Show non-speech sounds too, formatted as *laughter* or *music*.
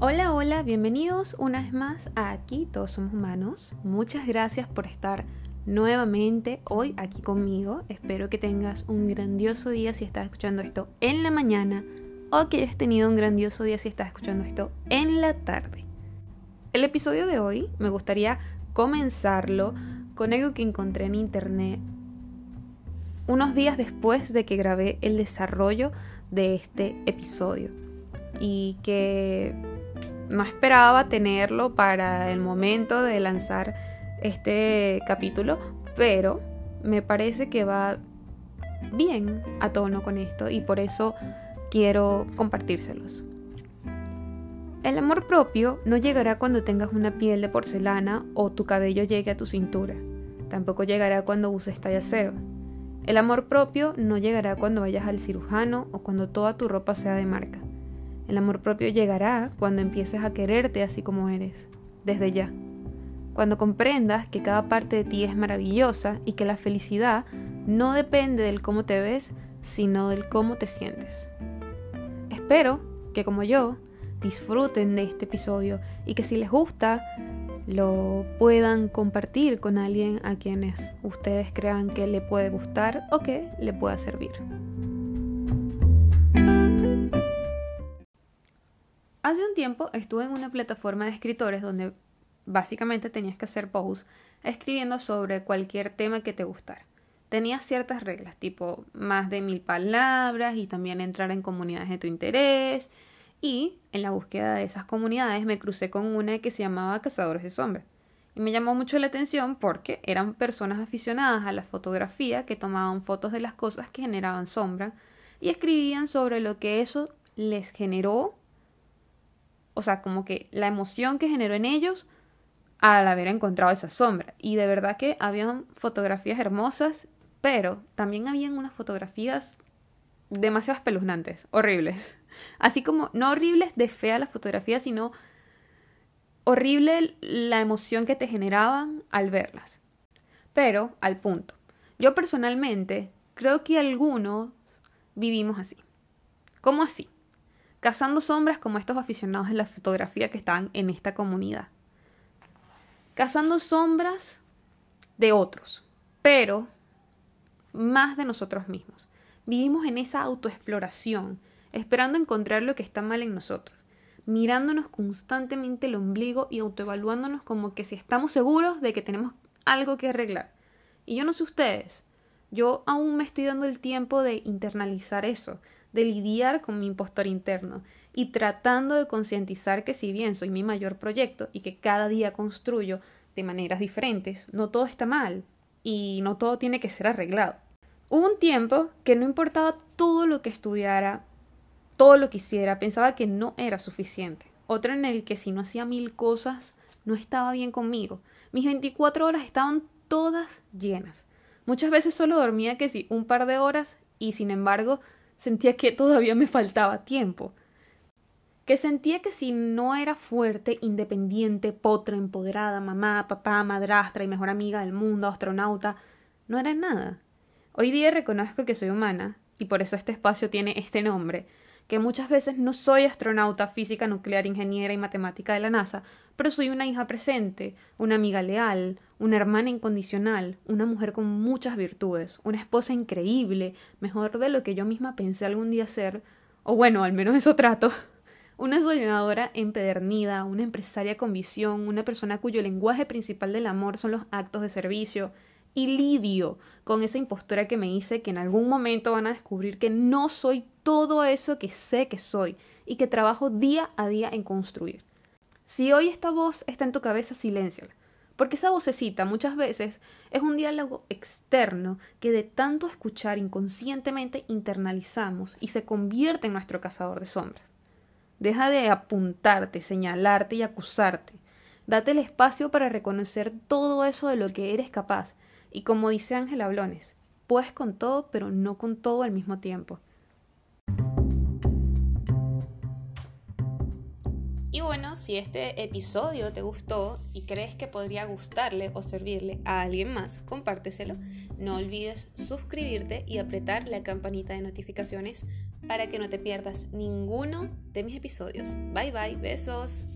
Hola, hola, bienvenidos una vez más a Aquí Todos Somos Humanos. Muchas gracias por estar nuevamente hoy aquí conmigo. Espero que tengas un grandioso día si estás escuchando esto en la mañana o que hayas tenido un grandioso día si estás escuchando esto en la tarde. El episodio de hoy me gustaría comenzarlo con algo que encontré en internet unos días después de que grabé el desarrollo de este episodio y que no esperaba tenerlo para el momento de lanzar este capítulo, pero me parece que va bien a tono con esto y por eso quiero compartírselos. El amor propio no llegará cuando tengas una piel de porcelana o tu cabello llegue a tu cintura. Tampoco llegará cuando uses talla cero. El amor propio no llegará cuando vayas al cirujano o cuando toda tu ropa sea de marca. El amor propio llegará cuando empieces a quererte así como eres, desde ya. Cuando comprendas que cada parte de ti es maravillosa y que la felicidad no depende del cómo te ves, sino del cómo te sientes. Espero que como yo disfruten de este episodio y que si les gusta lo puedan compartir con alguien a quienes ustedes crean que le puede gustar o que le pueda servir. Hace un tiempo estuve en una plataforma de escritores donde básicamente tenías que hacer posts escribiendo sobre cualquier tema que te gustara. Tenías ciertas reglas, tipo más de mil palabras y también entrar en comunidades de tu interés. Y en la búsqueda de esas comunidades me crucé con una que se llamaba Cazadores de Sombra. Y me llamó mucho la atención porque eran personas aficionadas a la fotografía que tomaban fotos de las cosas que generaban sombra y escribían sobre lo que eso les generó o sea, como que la emoción que generó en ellos al haber encontrado esa sombra. Y de verdad que habían fotografías hermosas, pero también habían unas fotografías demasiado espeluznantes, horribles. *laughs* Así como, no horribles de fea las fotografías, sino horrible la emoción que te generaban al verlas. Pero, al punto. Yo personalmente creo que algunos vivimos así. ¿Cómo así? Cazando sombras como estos aficionados de la fotografía que están en esta comunidad. Cazando sombras de otros, pero más de nosotros mismos. Vivimos en esa autoexploración, esperando encontrar lo que está mal en nosotros, mirándonos constantemente el ombligo y autoevaluándonos como que si estamos seguros de que tenemos algo que arreglar. Y yo no sé ustedes, yo aún me estoy dando el tiempo de internalizar eso, de lidiar con mi impostor interno y tratando de concientizar que si bien soy mi mayor proyecto y que cada día construyo de maneras diferentes, no todo está mal y no todo tiene que ser arreglado. Hubo un tiempo que no importaba todo lo que estudiara, todo lo que hiciera, pensaba que no era suficiente. Otro en el que si no hacía mil cosas, no estaba bien conmigo. Mis 24 horas estaban todas llenas. Muchas veces solo dormía que si un par de horas y sin embargo sentía que todavía me faltaba tiempo. Que sentía que si no era fuerte, independiente, potra, empoderada, mamá, papá, madrastra y mejor amiga del mundo, astronauta, no era nada. Hoy día reconozco que soy humana, y por eso este espacio tiene este nombre, que muchas veces no soy astronauta, física nuclear, ingeniera y matemática de la NASA, pero soy una hija presente, una amiga leal, una hermana incondicional, una mujer con muchas virtudes, una esposa increíble, mejor de lo que yo misma pensé algún día ser, o bueno, al menos eso trato, *laughs* una soñadora empedernida, una empresaria con visión, una persona cuyo lenguaje principal del amor son los actos de servicio, y lidio con esa impostura que me dice que en algún momento van a descubrir que no soy todo eso que sé que soy y que trabajo día a día en construir. Si hoy esta voz está en tu cabeza, silénciala. Porque esa vocecita muchas veces es un diálogo externo que de tanto escuchar inconscientemente internalizamos y se convierte en nuestro cazador de sombras. Deja de apuntarte, señalarte y acusarte. Date el espacio para reconocer todo eso de lo que eres capaz. Y como dice Ángel Ablones, puedes con todo, pero no con todo al mismo tiempo. Y bueno, si este episodio te gustó y crees que podría gustarle o servirle a alguien más, compárteselo. No olvides suscribirte y apretar la campanita de notificaciones para que no te pierdas ninguno de mis episodios. Bye bye, besos.